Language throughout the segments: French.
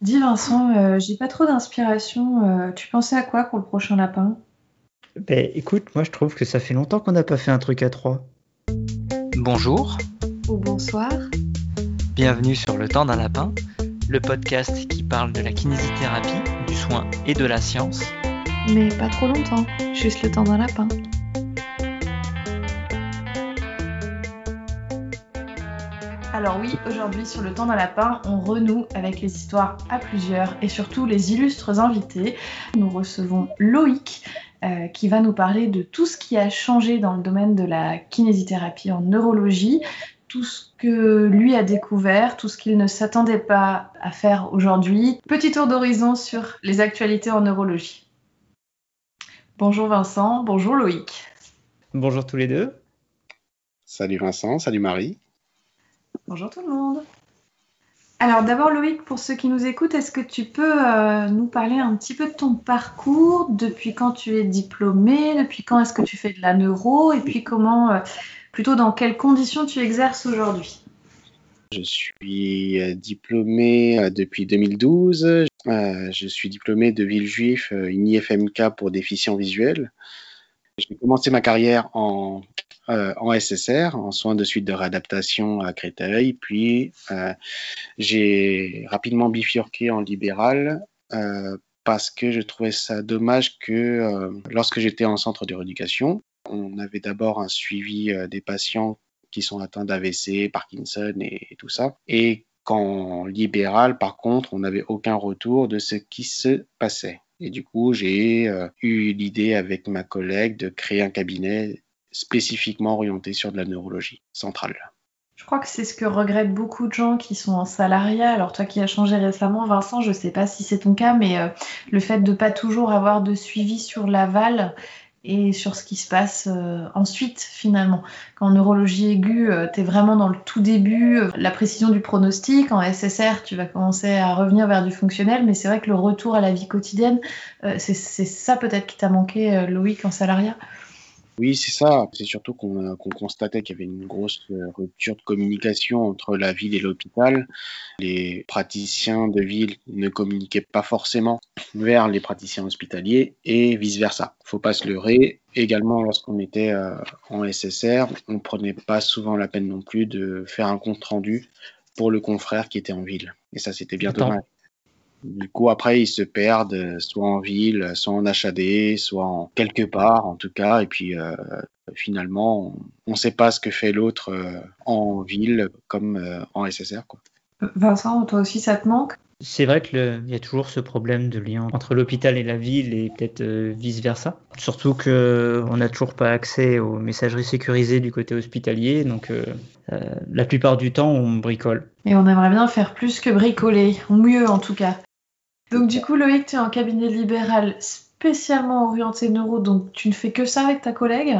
Dis Vincent, euh, j'ai pas trop d'inspiration. Euh, tu pensais à quoi pour le prochain lapin? Ben écoute, moi je trouve que ça fait longtemps qu'on n'a pas fait un truc à trois. Bonjour, Ou bonsoir bienvenue sur Le Temps d'un Lapin, le podcast qui parle de la kinésithérapie, du soin et de la science. Mais pas trop longtemps, juste le temps d'un lapin. Alors oui, aujourd'hui sur le temps d'un lapin, on renoue avec les histoires à plusieurs et surtout les illustres invités. Nous recevons Loïc euh, qui va nous parler de tout ce qui a changé dans le domaine de la kinésithérapie en neurologie, tout ce que lui a découvert, tout ce qu'il ne s'attendait pas à faire aujourd'hui. Petit tour d'horizon sur les actualités en neurologie. Bonjour Vincent, bonjour Loïc. Bonjour tous les deux. Salut Vincent, salut Marie. Bonjour tout le monde. Alors d'abord Loïc, pour ceux qui nous écoutent, est-ce que tu peux euh, nous parler un petit peu de ton parcours, depuis quand tu es diplômé, depuis quand est-ce que tu fais de la neuro, et puis comment, euh, plutôt dans quelles conditions tu exerces aujourd'hui? Je suis euh, diplômé depuis 2012. Euh, je suis diplômé de Villejuif, une IFMK pour déficients visuels. J'ai commencé ma carrière en, euh, en SSR, en soins de suite de réadaptation à Créteil, puis euh, j'ai rapidement bifurqué en libéral euh, parce que je trouvais ça dommage que lorsque j'étais en centre de rééducation, on avait d'abord un suivi des patients qui sont atteints d'AVC, Parkinson et, et tout ça. Et qu'en libéral, par contre, on n'avait aucun retour de ce qui se passait. Et du coup, j'ai eu l'idée avec ma collègue de créer un cabinet spécifiquement orienté sur de la neurologie centrale. Je crois que c'est ce que regrettent beaucoup de gens qui sont en salariat. Alors toi qui as changé récemment, Vincent, je ne sais pas si c'est ton cas, mais euh, le fait de pas toujours avoir de suivi sur l'aval et sur ce qui se passe euh, ensuite finalement. Qu'en neurologie aiguë, tu es vraiment dans le tout début, euh, la précision du pronostic. En SSR, tu vas commencer à revenir vers du fonctionnel, mais c'est vrai que le retour à la vie quotidienne, euh, c'est ça peut-être qui t'a manqué, euh, Loïc, en salariat? Oui, c'est ça. C'est surtout qu'on qu'on constatait qu'il y avait une grosse euh, rupture de communication entre la ville et l'hôpital. Les praticiens de ville ne communiquaient pas forcément vers les praticiens hospitaliers et vice-versa. Faut pas se leurrer. Également, lorsqu'on était euh, en SSR, on prenait pas souvent la peine non plus de faire un compte rendu pour le confrère qui était en ville. Et ça, c'était bien Attends. dommage. Du coup, après, ils se perdent, euh, soit en ville, soit en HAD, soit en quelque part, en tout cas. Et puis, euh, finalement, on ne sait pas ce que fait l'autre euh, en ville comme euh, en SSR. Quoi. Vincent, toi aussi, ça te manque? C'est vrai qu'il y a toujours ce problème de lien entre l'hôpital et la ville et peut-être vice versa. Surtout que on n'a toujours pas accès aux messageries sécurisées du côté hospitalier, donc euh, euh, la plupart du temps on bricole. Et on aimerait bien faire plus que bricoler, ou mieux en tout cas. Donc du coup, Loïc, tu es en cabinet libéral spécialement orienté neuro, donc tu ne fais que ça avec ta collègue?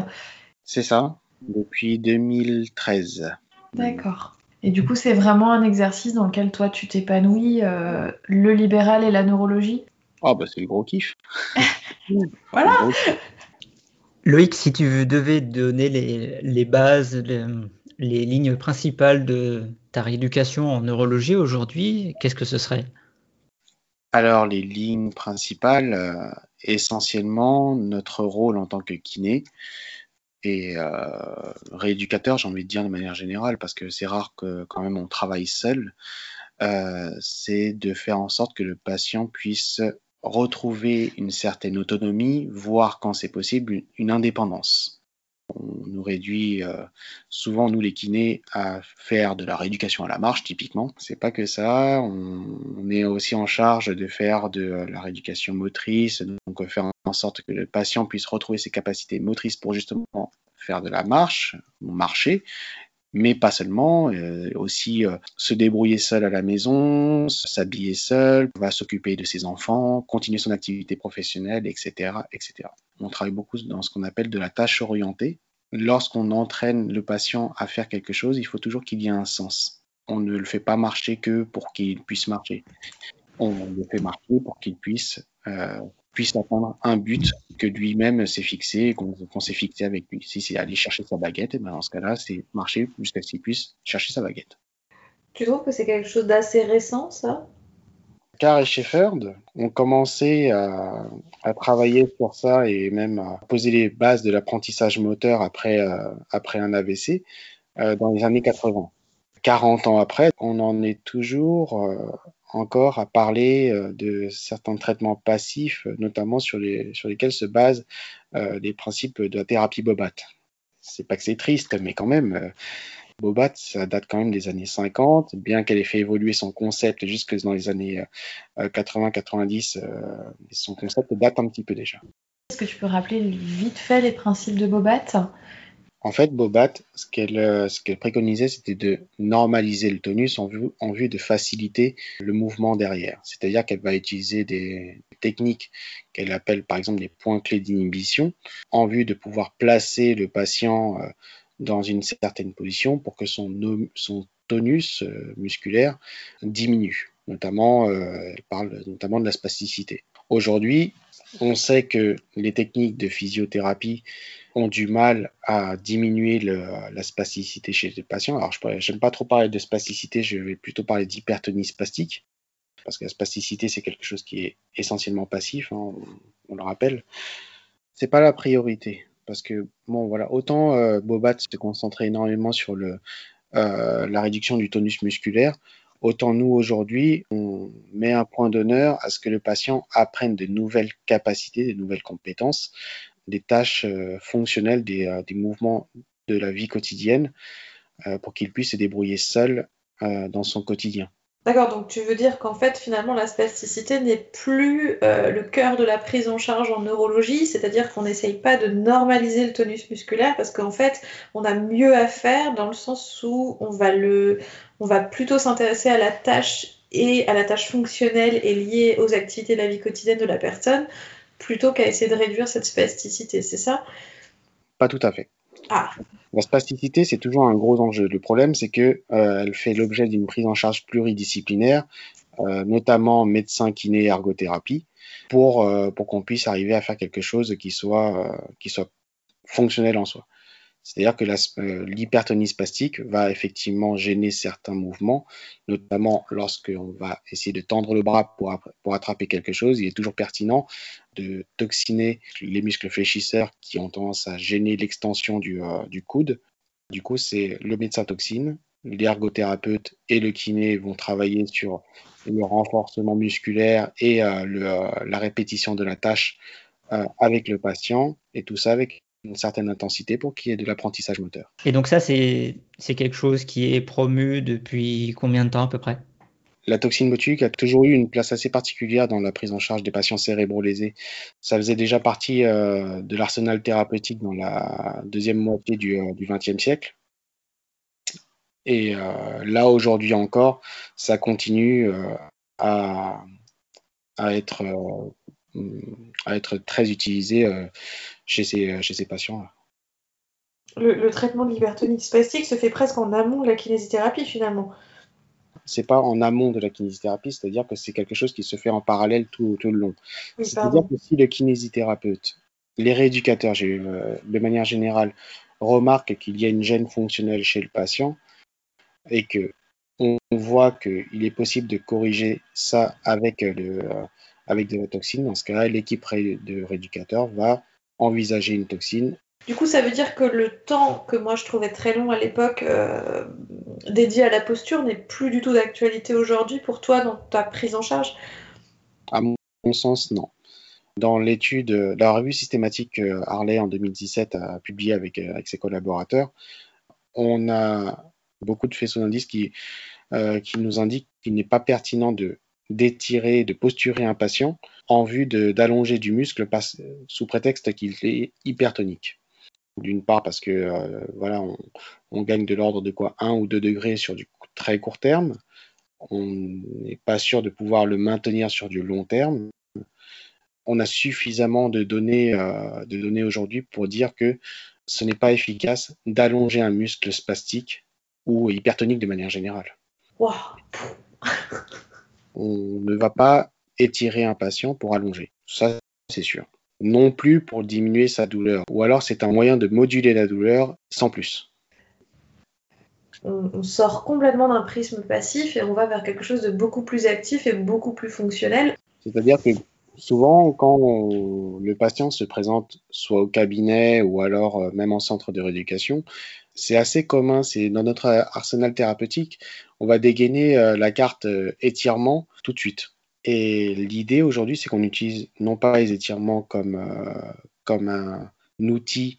C'est ça, depuis 2013. D'accord. Et du coup, c'est vraiment un exercice dans lequel toi, tu t'épanouis, euh, le libéral et la neurologie? Ah, bah, c'est le gros kiff. Voilà Le gros kiff. Loïc, si tu devais donner les, les bases, les, les lignes principales de ta rééducation en neurologie aujourd'hui, qu'est-ce que ce serait? Alors, les lignes principales, euh, essentiellement, notre rôle en tant que kiné et euh, rééducateur, j'ai envie de dire de manière générale, parce que c'est rare que quand même on travaille seul, euh, c'est de faire en sorte que le patient puisse retrouver une certaine autonomie, voire quand c'est possible, une indépendance. On nous réduit euh, souvent, nous les kinés, à faire de la rééducation à la marche, typiquement. C'est pas que ça. On, est aussi en charge de faire de la rééducation motrice, donc euh, faire en sorte que le patient puisse retrouver ses capacités motrices pour justement faire de la marche, marcher, mais pas seulement, euh, aussi euh, se débrouiller seul à la maison, s'habiller seul, va s'occuper de ses enfants, continuer son activité professionnelle, etc., etc. On travaille beaucoup dans ce qu'on appelle de la tâche orientée. Lorsqu'on entraîne le patient à faire quelque chose, il faut toujours qu'il y ait un sens. On ne le fait pas marcher que pour qu'il puisse marcher. On le fait marcher pour qu'il puisse euh, puisse atteindre un but que lui-même s'est fixé, qu'on s'est fixé avec lui. Si c'est aller chercher sa baguette, eh ben dans ce cas-là, c'est marcher jusqu'à ce qu'il puisse chercher sa baguette. Tu trouves que c'est quelque chose d'assez récent, ça? Carr et Shefford ont commencé à, travailler sur ça et même à poser les bases de l'apprentissage moteur après, euh, après un AVC euh, dans les années 80. 40 ans après, on en est toujours euh, encore à parler de certains traitements passifs, notamment sur, les, sur lesquels se basent les principes de la thérapie Bobat. C'est pas que c'est triste, mais quand même, Bobat, ça date quand même des années 50, bien qu'elle ait fait évoluer son concept jusque dans les années 80-90, euh, euh, son concept date un petit peu déjà. Est-ce que tu peux rappeler vite fait les principes de Bobat? En fait, Bobat, ce qu'elle euh, préconisait, c'était de normaliser le tonus en vue, de faciliter le mouvement derrière. C'est-à-dire qu'elle va utiliser des techniques qu'elle appelle par exemple des points clés d'inhibition en vue de pouvoir placer le patient dans une certaine position pour que son, son tonus euh, musculaire diminue. Notamment, euh, elle parle notamment de la spasticité. Aujourd'hui, on sait que les techniques de physiothérapie ont du mal à diminuer la spasticité chez les patients. Alors, je n'aime pas trop parler de spasticité, je vais plutôt parler d'hypertonie spastique, parce que la spasticité, c'est quelque chose qui est essentiellement passif, hein, on, le rappelle. C'est pas la priorité parce que bon voilà autant euh, Bobat se concentrait énormément sur euh, la réduction du tonus musculaire, autant nous aujourd'hui on met un point d'honneur à ce que le patient apprenne de nouvelles capacités, de nouvelles compétences, des tâches euh, fonctionnelles, des, des, mouvements de la vie quotidienne pour qu'il puisse se débrouiller seul dans son quotidien. D'accord, donc tu veux dire qu'en fait, finalement, la spasticité n'est plus euh, le cœur de la prise en charge en neurologie, c'est-à-dire qu'on n'essaye pas de normaliser le tonus musculaire parce qu'en fait, on a mieux à faire dans le sens où on va, le, on va plutôt s'intéresser à la tâche et à la tâche fonctionnelle et liée aux activités de la vie quotidienne de la personne plutôt qu'à essayer de réduire cette spasticité, c'est ça? Pas tout à fait. Ah. La spasticité, c'est toujours un gros enjeu. Le problème, c'est que euh, elle fait l'objet d'une prise en charge pluridisciplinaire, euh, notamment médecin, kiné, ergothérapie, pour, euh, pour qu'on puisse arriver à faire quelque chose qui soit, fonctionnel en soi. C'est-à-dire que l'hypertonie spastique va effectivement gêner certains mouvements, notamment lorsqu'on va essayer de tendre le bras pour attraper quelque chose. Il est toujours pertinent de toxiner les muscles fléchisseurs qui ont tendance à gêner l'extension du, euh, du coude. Du coup, c'est le médecin toxine, l'ergothérapeute et le kiné vont travailler sur le renforcement musculaire et euh, le, la répétition de la tâche avec le patient, et tout ça avec une certaine intensité pour qu'il y ait de l'apprentissage moteur. Et donc ça, c'est quelque chose qui est promu depuis combien de temps à peu près? La toxine botulique a toujours eu une place assez particulière dans la prise en charge des patients cérébraux lésés. Ça faisait déjà partie euh, de l'arsenal thérapeutique dans la deuxième moitié du XXe euh, siècle. Et euh, là, aujourd'hui encore, ça continue à, être, très utilisé chez ces, patients-là. Le, traitement de l'hypertonie spastique se fait presque en amont de la kinésithérapie finalement. C'est pas en amont de la kinésithérapie, c'est-à-dire que c'est quelque chose qui se fait en parallèle tout, tout le long. c'est-à-dire que si le kinésithérapeute, les rééducateurs, euh, de manière générale, remarquent qu'il y a une gêne fonctionnelle chez le patient et que on voit qu'il est possible de corriger ça avec, le, euh, avec de la toxine, dans ce cas-là, l'équipe de rééducateurs va envisager une toxine. Du coup, ça veut dire que le temps que moi je trouvais très long à l'époque euh, dédié à la posture n'est plus du tout d'actualité aujourd'hui pour toi dans ta prise en charge? À mon sens, non. Dans l'étude, la revue systématique que Harley en 2017 a publiée avec, euh, avec ses collaborateurs, on a beaucoup de faisceaux d'indices qui, euh, qui nous indiquent qu'il n'est pas pertinent de d'étirer, de posturer un patient en vue d'allonger du muscle sous prétexte qu'il est hypertonique. D'une part parce que euh, voilà, on, gagne de l'ordre de quoi 1 ou 2 degrés sur du très court terme. On n'est pas sûr de pouvoir le maintenir sur du long terme. On a suffisamment de données, euh, de données aujourd'hui pour dire que ce n'est pas efficace d'allonger un muscle spastique ou hypertonique de manière générale. Wow. on ne va pas étirer un patient pour allonger. Ça, c'est sûr. Non plus pour diminuer sa douleur. Ou alors, c'est un moyen de moduler la douleur sans plus. on, sort complètement d'un prisme passif et on va vers quelque chose de beaucoup plus actif et beaucoup plus fonctionnel. C'est-à-dire que souvent, quand le patient se présente soit au cabinet ou alors euh, même en centre de rééducation, c'est assez commun, c'est dans notre arsenal thérapeutique, on va dégainer euh, la carte euh, étirement tout de suite. Et l'idée aujourd'hui, c'est qu'on utilise non pas les étirements comme, comme un, outil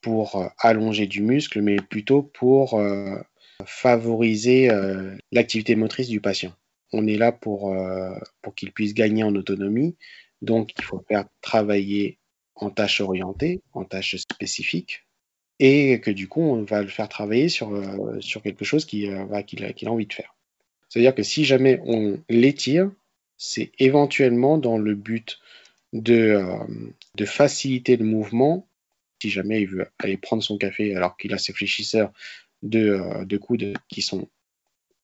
pour allonger du muscle, mais plutôt pour favoriser l'activité motrice du patient on est là pour, euh, pour qu'il puisse gagner en autonomie. Donc, il faut faire travailler en tâches orientées, en tâches spécifiques, et que du coup, on va le faire travailler sur, euh, sur quelque chose euh, qu'il a envie de faire. C'est-à-dire que si jamais on l'étire, c'est éventuellement dans le but de, de faciliter le mouvement. Si jamais il veut aller prendre son café alors qu'il a ses fléchisseurs de, de coudes qui sont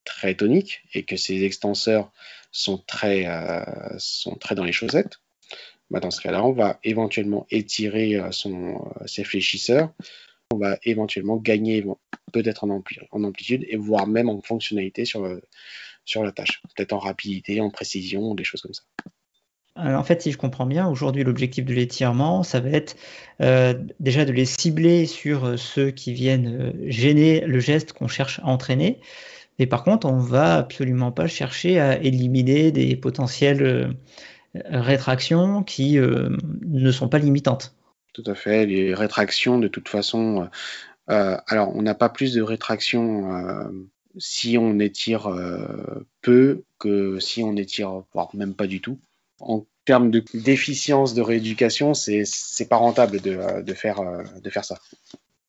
très tonique et que ses extenseurs sont très, euh, dans les chaussettes, bah dans ce cas-là, on va éventuellement étirer euh, euh, ses fléchisseurs, on va éventuellement gagner peut-être en, amplitude et voire même en fonctionnalité sur, sur la tâche, peut-être en rapidité, en précision, des choses comme ça. en fait, si je comprends bien, aujourd'hui, l'objectif de l'étirement, ça va être déjà de les cibler sur ceux qui viennent gêner le geste qu'on cherche à entraîner. Et par contre, on va absolument pas chercher à éliminer des potentielles euh, rétractions qui euh, ne sont pas limitantes. Tout à fait. Les rétractions, de toute façon, euh, alors on n'a pas plus de rétractions si on étire peu que si on étire voire même pas du tout. En termes de d'efficience de rééducation, c'est pas rentable de faire ça.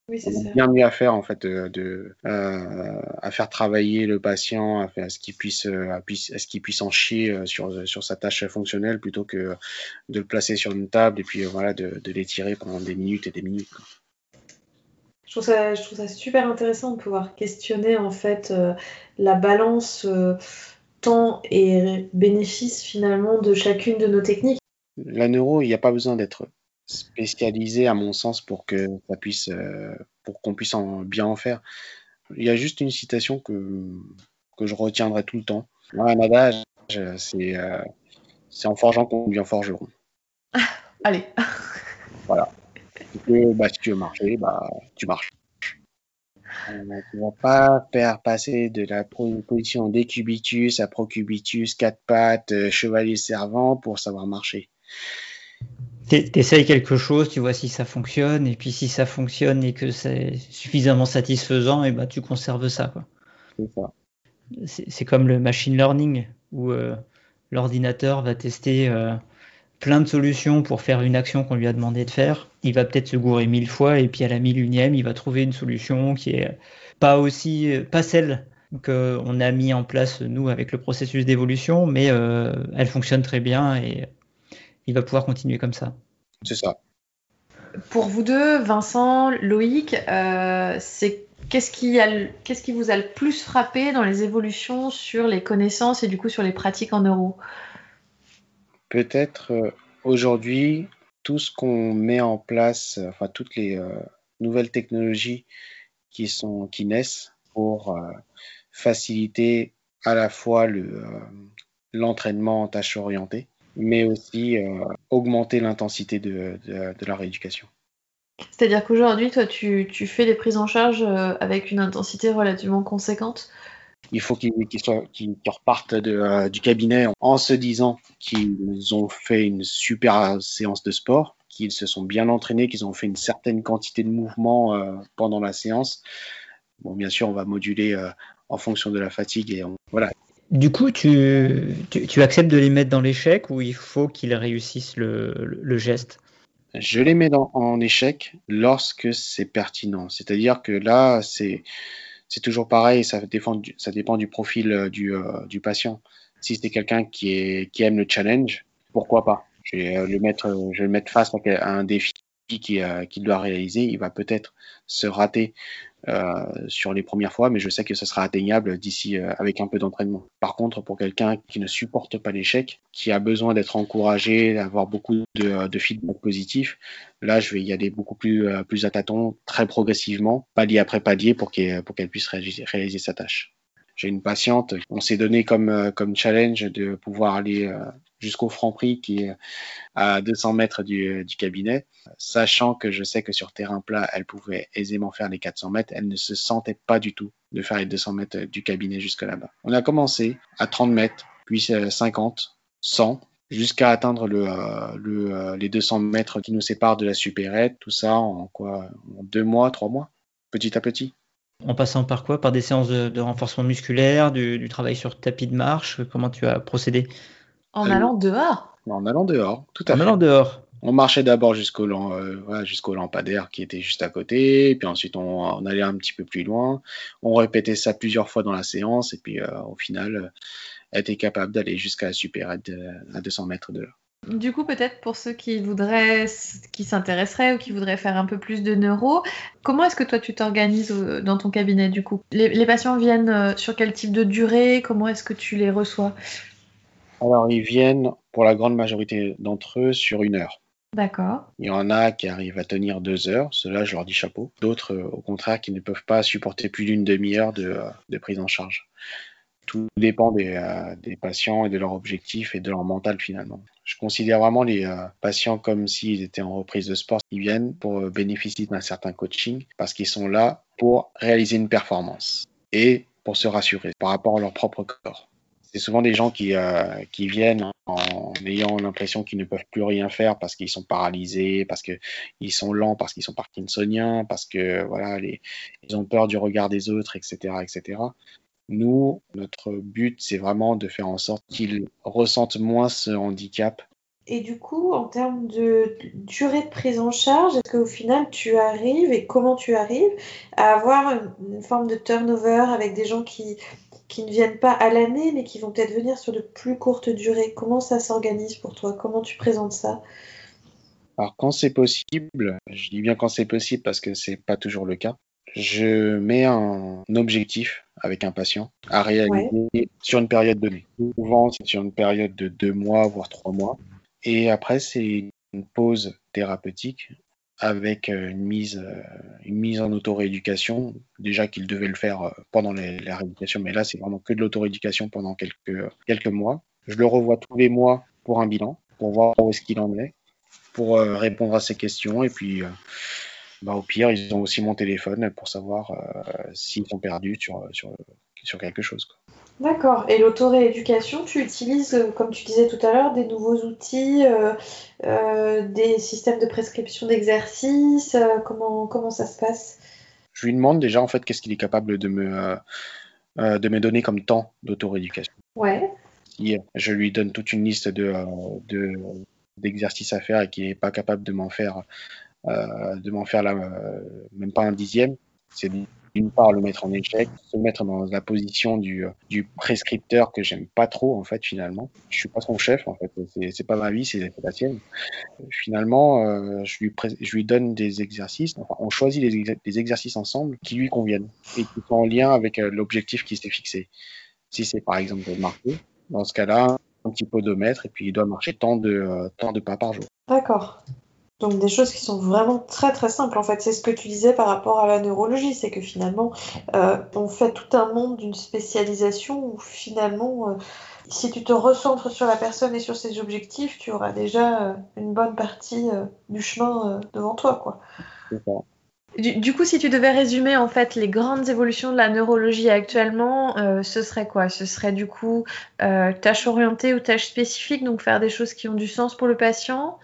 Oui, c'est Bien mieux à faire en fait, de, euh, à faire travailler le patient, à, ce qu'il puisse, euh, à, ce qu'il puisse en chier euh, sur, sur sa tâche fonctionnelle plutôt que de le placer sur une table et puis voilà de, de l'étirer pendant des minutes et des minutes. Je trouve, ça, je trouve ça super intéressant de pouvoir questionner en fait la balance temps et bénéfice finalement de chacune de nos techniques. La neuro, il n'y a pas besoin d'être spécialisé à mon sens pour que ça puisse euh, pour qu'on puisse en, bien en faire. Il y a juste une citation que, que je retiendrai tout le temps. un adage, c'est euh, c'est en forgeant qu'on devient forgeron. Allez. voilà. bah, si tu veux marcher, bah, tu marches. Euh, tu ne vas pas faire passer de la position décubitus à procubitus, quatre pattes, chevalier servant pour savoir marcher essayes quelque chose, tu vois si ça fonctionne, et puis si ça fonctionne et que c'est suffisamment satisfaisant, et ben tu conserves ça. C'est comme le machine learning, où euh, l'ordinateur va tester euh, plein de solutions pour faire une action qu'on lui a demandé de faire. Il va peut-être se gourer mille fois, et puis à la mille unième, il va trouver une solution qui est pas aussi, pas celle qu'on a mis en place nous avec le processus d'évolution, mais euh, elle fonctionne très bien et il va pouvoir continuer comme ça. C'est ça. Pour vous deux, Vincent, Loïc, euh, c'est qu'est-ce qui, qu'est-ce qui vous a le plus frappé dans les évolutions sur les connaissances et du coup sur les pratiques en euros Peut-être euh, aujourd'hui, tout ce qu'on met en place, enfin toutes les euh, nouvelles technologies qui, sont, qui naissent pour faciliter à la fois le, l'entraînement en tâches orientées, mais aussi euh, augmenter l'intensité de, la rééducation. C'est-à-dire qu'aujourd'hui, toi, tu, fais des prises en charge euh, avec une intensité relativement conséquente? Il faut qu'ils repartent euh, du cabinet en se disant qu'ils ont fait une super séance de sport, qu'ils se sont bien entraînés, qu'ils ont fait une certaine quantité de mouvements pendant la séance. Bon, bien sûr, on va moduler en fonction de la fatigue et voilà. Du coup, tu, tu, acceptes de les mettre dans l'échec ou il faut qu'ils réussissent le, geste? Je les mets en échec lorsque c'est pertinent. C'est-à-dire que là, c'est toujours pareil, ça dépend ça dépend du profil euh, du, euh, du patient. Si c'est quelqu'un qui, qui aime le challenge, pourquoi pas? Je vais, euh, le mettre, je le mettre face à un défi qu'il qui doit réaliser. Il va peut-être se rater euh, sur les premières fois, mais je sais que ce sera atteignable d'ici euh, avec un peu d'entraînement. Par contre, pour quelqu'un qui ne supporte pas l'échec, qui a besoin d'être encouragé, d'avoir beaucoup de, de, feedback positif, là, je vais y aller beaucoup plus, euh, à tâtons, très progressivement, palier après palier, pour qu'elle puisse réaliser, réaliser sa tâche. J'ai une patiente, on s'est donné comme, comme challenge de pouvoir aller jusqu'au Franc-Prix qui est à 200 mètres du, cabinet, sachant que je sais que sur terrain plat, elle pouvait aisément faire les 400 mètres, elle ne se sentait pas du tout de faire les 200 mètres du cabinet jusque là-bas. On a commencé à 30 mètres, puis 50, 100, jusqu'à atteindre le, le, les 200 mètres qui nous séparent de la supérette, tout ça en quoi En deux mois, trois mois, petit à petit. En passant par quoi? Par des séances de, renforcement musculaire, du, travail sur tapis de marche Comment tu as procédé? En allant dehors En allant dehors, tout à en fait. En allant dehors. On marchait d'abord jusqu'au euh, jusqu'au lampadaire qui était juste à côté, puis ensuite on, on, allait un petit peu plus loin. On répétait ça plusieurs fois dans la séance, et puis euh, au final, euh, était capable d'aller jusqu'à la supérette à 200 mètres de là. Du coup, peut-être pour ceux qui voudraient, qui s'intéresseraient ou qui voudraient faire un peu plus de neuro, comment est-ce que toi tu t'organises dans ton cabinet du coup? Les, les, patients viennent sur quel type de durée? Comment est-ce que tu les reçois? Alors, ils viennent pour la grande majorité d'entre eux sur une heure. D'accord. Il y en a qui arrivent à tenir deux heures, ceux-là, je leur dis chapeau. D'autres, euh, au contraire, qui ne peuvent pas supporter plus d'une demi-heure de, euh, de, prise en charge. Tout dépend des, euh, des, patients et de leur objectif et de leur mental finalement. Je considère vraiment les euh, patients comme s'ils étaient en reprise de sport. Ils viennent pour euh, bénéficier d'un certain coaching parce qu'ils sont là pour réaliser une performance et pour se rassurer par rapport à leur propre corps c'est souvent des gens qui, euh, qui viennent en ayant l'impression qu'ils ne peuvent plus rien faire parce qu'ils sont paralysés, parce qu'ils sont lents, parce qu'ils sont parkinsoniens, parce que voilà, ils ont peur du regard des autres, etc., etc. Nous, notre but, c'est vraiment de faire en sorte qu'ils ressentent moins ce handicap. Et du coup, en termes de durée de prise en charge, est-ce qu'au final, tu arrives et comment tu arrives à avoir une forme de turnover avec des gens qui qui ne viennent pas à l'année, mais qui vont peut-être venir sur de plus courtes durées. Comment ça s'organise pour toi? Comment tu présentes ça? Alors, quand c'est possible, je dis bien quand c'est possible parce que c'est pas toujours le cas, je mets un objectif avec un patient à réaliser ouais. sur une période donnée. Souvent, c'est sur une période de deux mois, voire trois mois. Et après, c'est une pause thérapeutique avec une mise, une mise en auto-rééducation. Déjà qu'il devait le faire pendant les, la rééducation, mais là, c'est vraiment que de l'auto-rééducation pendant quelques, quelques mois. Je le revois tous les mois pour un bilan, pour voir où est-ce qu'il en est, pour euh, répondre à ses questions. Et puis, euh, bah, au pire, ils ont aussi mon téléphone pour savoir euh, s'ils sont perdus sur, sur, sur quelque chose. Quoi. D'accord. Et l'auto-rééducation, tu utilises, comme tu disais tout à l'heure, des nouveaux outils, euh, euh, des systèmes de prescription d'exercices euh, comment, comment ça se passe? Je lui demande déjà, en fait, qu'est-ce qu'il est capable de me, de me donner comme temps d'auto-rééducation. Ouais. Si je lui donne toute une liste de, de, d'exercices à faire et qu'il n'est pas capable de m'en faire, de m'en faire la, même pas un dixième, c'est d'une part le mettre en échec, se mettre dans la position du, prescripteur que j'aime pas trop en fait finalement. Je suis pas son chef en fait, c'est pas ma vie, c'est la sienne. Finalement, euh, je, lui donne des exercices, enfin on choisit les, exercices ensemble qui lui conviennent et qui sont en lien avec euh, l'objectif qui s'est fixé. Si c'est par exemple de marcher, dans ce cas-là, un petit podomètre et puis il doit marcher tant de, euh, tant de pas par jour. D'accord. Donc des choses qui sont vraiment très très simples en fait. C'est ce que tu disais par rapport à la neurologie, c'est que finalement euh, on fait tout un monde d'une spécialisation où finalement euh, si tu te recentres sur la personne et sur ses objectifs, tu auras déjà euh, une bonne partie euh, du chemin euh, devant toi quoi. Du, du, coup, si tu devais résumer en fait les grandes évolutions de la neurologie actuellement, euh, ce serait quoi? Ce serait du coup euh, tâches orientées ou tâches spécifiques, donc faire des choses qui ont du sens pour le patient?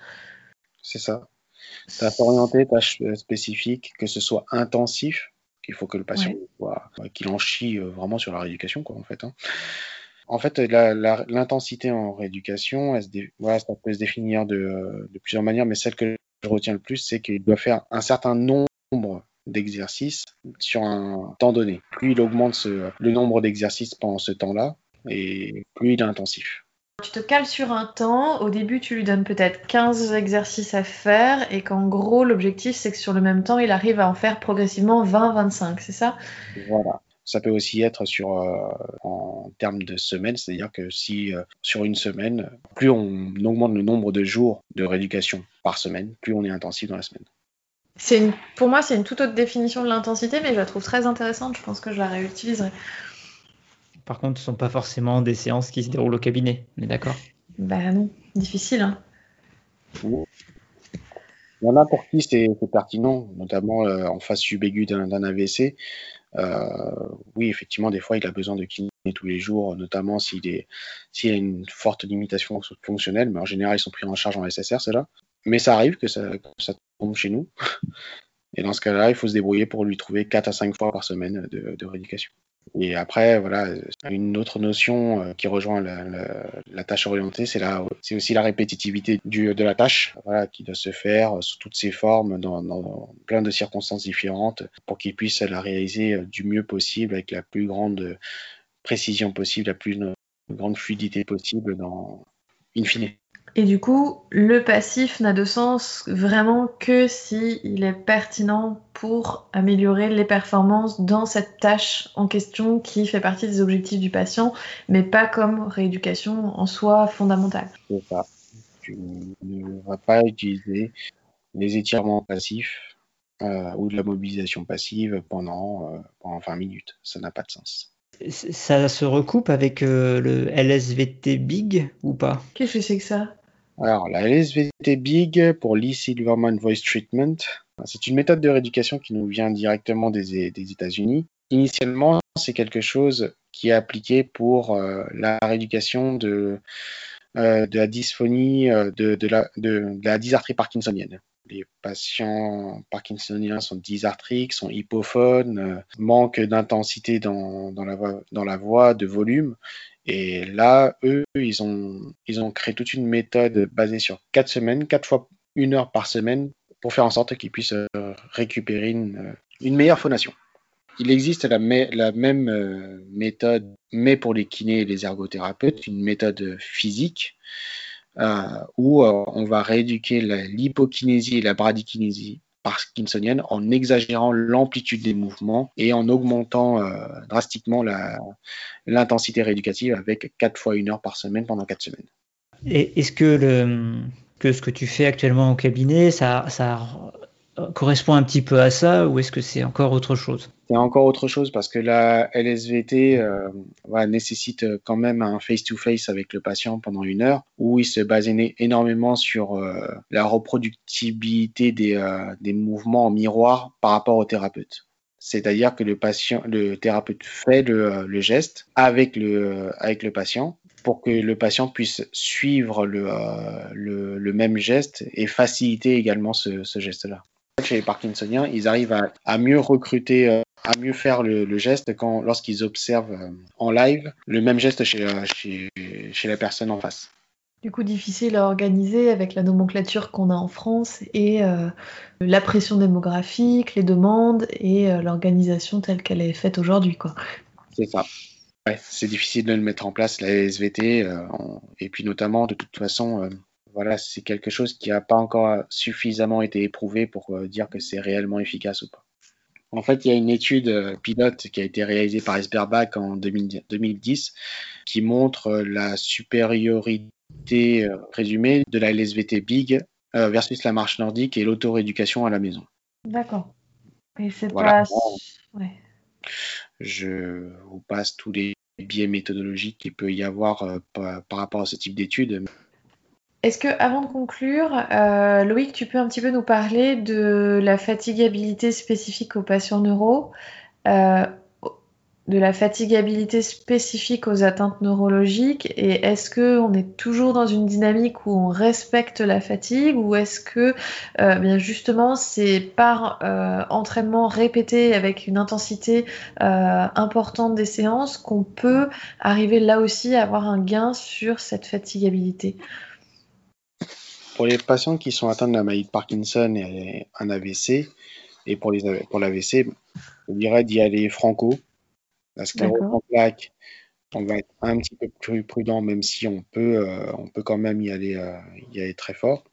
C'est ça. Tâche orientée, tâche spécifique, que ce soit intensif, qu'il faut que le patient Ouais. soit, qu'il en chie euh, vraiment sur la rééducation, quoi, en fait. hein. En fait, l'intensité en rééducation, elle se dé- voilà, ça peut se définir de, de plusieurs manières, mais celle que je retiens le plus, c'est qu'il doit faire un certain nombre d'exercices sur un temps donné. Plus il augmente ce- le nombre d'exercices pendant ce temps-là, et plus il est intensif. Tu te cales sur un temps, au début tu lui donnes peut-être 15 exercices à faire et qu'en gros l'objectif c'est que sur le même temps il arrive à en faire progressivement 20-25, c'est ça? Voilà. Ça peut aussi être sur euh, en termes de semaines, c'est-à-dire que si euh, sur une semaine, plus on augmente le nombre de jours de rééducation par semaine, plus on est intensif dans la semaine. C'est une- pour moi c'est une toute autre définition de l'intensité, mais je la trouve très intéressante. Je pense que je la réutiliserai. Par contre, ce ne sont pas forcément des séances qui se déroulent au cabinet, on est d'accord? Bah non, difficile. Hein. Il y en a pour qui c'est pertinent, notamment euh, en phase subaiguë d'un d'un AVC. Euh, oui, effectivement, des fois, il a besoin de kiné tous les jours, notamment s'il est, s'il a une forte limitation fonctionnelle, mais en général, ils sont pris en charge en SSR, cela. Mais ça arrive que ça, que ça tombe chez nous. Et dans ce cas-là, il faut se débrouiller pour lui trouver 4 à 5 fois par semaine de, de rééducation. Et après, voilà, une autre notion euh, qui rejoint la, tâche orientée, c'est la, c'est aussi la répétitivité du, de la tâche, voilà, qui doit se faire sous toutes ses formes, dans, plein de circonstances différentes, pour qu'il puisse la réaliser euh, du mieux possible, avec la plus grande précision possible, la plus euh, grande fluidité possible, dans in fine. Et du coup, le passif n'a de sens vraiment que si il est pertinent pour améliorer les performances dans cette tâche en question qui fait partie des objectifs du patient, mais pas comme rééducation en soi fondamentale. C'est ça. Tu ne vas pas utiliser les étirements passifs euh, ou de la mobilisation passive pendant, euh, pendant 20 minutes. Ça n'a pas de sens. Ça se recoupe avec euh, le LSVT Big ou pas? Qu'est-ce que c'est que ça? Alors, la LSVT Big pour Lee Silverman Voice Treatment, c'est une méthode de rééducation qui nous vient directement des, des États-Unis. Initialement, c'est quelque chose qui est appliqué pour euh, la rééducation de, euh, la dysphonie, euh, de, la, dysarthrie parkinsonienne. Les patients parkinsoniens sont dysarthriques, sont hypophones, manquent d'intensité dans la voix, de volume. Et là, eux, ils ont, ils ont créé toute une méthode basée sur quatre semaines, quatre fois une heure par semaine, pour faire en sorte qu'ils puissent euh, récupérer une, euh, une meilleure phonation. Il existe la, même euh, méthode, mais pour les kinés et les ergothérapeutes, une méthode physique, où on va rééduquer l'hypokinésie et la bradykinésie parkinsonienne en exagérant l'amplitude des mouvements et en augmentant euh, drastiquement l'intensité rééducative avec 4 fois une heure par semaine pendant 4 semaines. Est-ce que, le, que ce que tu fais actuellement au cabinet, ça, ça correspond un petit peu à ça ou est-ce que c'est encore autre chose? C'est encore autre chose parce que la LSVT euh, nécessite quand même un face-to-face avec le patient pendant une heure où il se base énormément sur euh, la reproductibilité des, euh, des mouvements en miroir par rapport au thérapeute. C'est-à-dire que le patient, le thérapeute fait le, geste avec le, avec le patient pour que le patient puisse suivre le, le, même geste et faciliter également ce geste-là. Chez les Parkinsoniens, ils arrivent à, à mieux recruter, euh, à mieux faire le, le geste quand, lorsqu'ils observent euh, en live le même geste chez, la- chez, chez la personne en face. Du coup, difficile à organiser avec la nomenclature qu'on a en France et euh, la pression démographique, les demandes et euh, l'organisation telle qu'elle est faite aujourd'hui. quoi. C'est ça. Ouais, c'est difficile de le mettre en place, la SVT, euh, et puis notamment, de toute façon, voilà, c'est quelque chose qui n'a pas encore suffisamment été éprouvé pour euh, dire que c'est réellement efficace ou pas. En fait, il y a une étude euh, pilote qui a été réalisée par Esperbach en 2010, 2010 qui montre euh, la supériorité présumée de la LSVT Big versus la marche nordique et l'auto-rééducation à la maison. D'accord. Et c'est Voilà. pas. Ouais. Je vous passe tous les biais méthodologiques qu'il peut y avoir par, par rapport à ce type d'études. Est-ce que, avant de conclure, euh, Loïc, tu peux un petit peu nous parler de la fatigabilité spécifique aux patients neuro, euh, de la fatigabilité spécifique aux atteintes neurologiques, et est-ce que on est toujours dans une dynamique où on respecte la fatigue, ou est-ce que, euh, bien justement, c'est par entraînement répété avec une intensité importante des séances qu'on peut arriver là aussi à avoir un gain sur cette fatigabilité? Pour les patients qui sont atteints de la maladie de Parkinson et un AVC, et pour, les, pour l'AVC, je dirais d'y aller franco. La sclérose en plaques on va être un petit peu plus prudent, même si on peut, on peut quand même y aller, y aller très fort.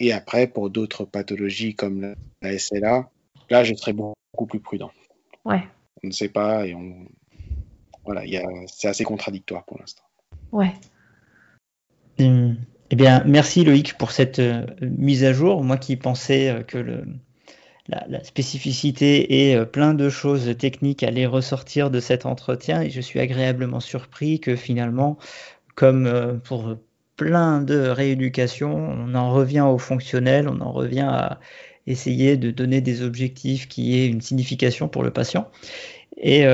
Et après, pour d'autres pathologies comme la SLA, là, je serais beaucoup plus prudent. Ouais. On ne sait pas et on, voilà, c'est assez contradictoire pour l'instant. Ouais. Bien, merci Loïc pour cette euh, mise à jour. Moi qui pensais euh, que la, spécificité et euh, plein de choses techniques allaient ressortir de cet entretien, et je suis agréablement surpris que finalement, comme pour plein de rééducation, on en revient au fonctionnel, on en revient à essayer de donner des objectifs qui aient une signification pour le patient et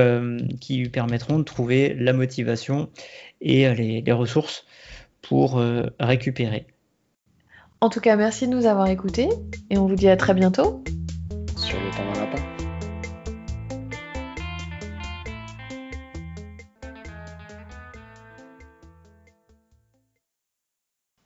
qui lui permettront de trouver la motivation et les, ressources pour euh, récupérer. En tout cas, merci de nous avoir écoutés et on vous dit à très bientôt.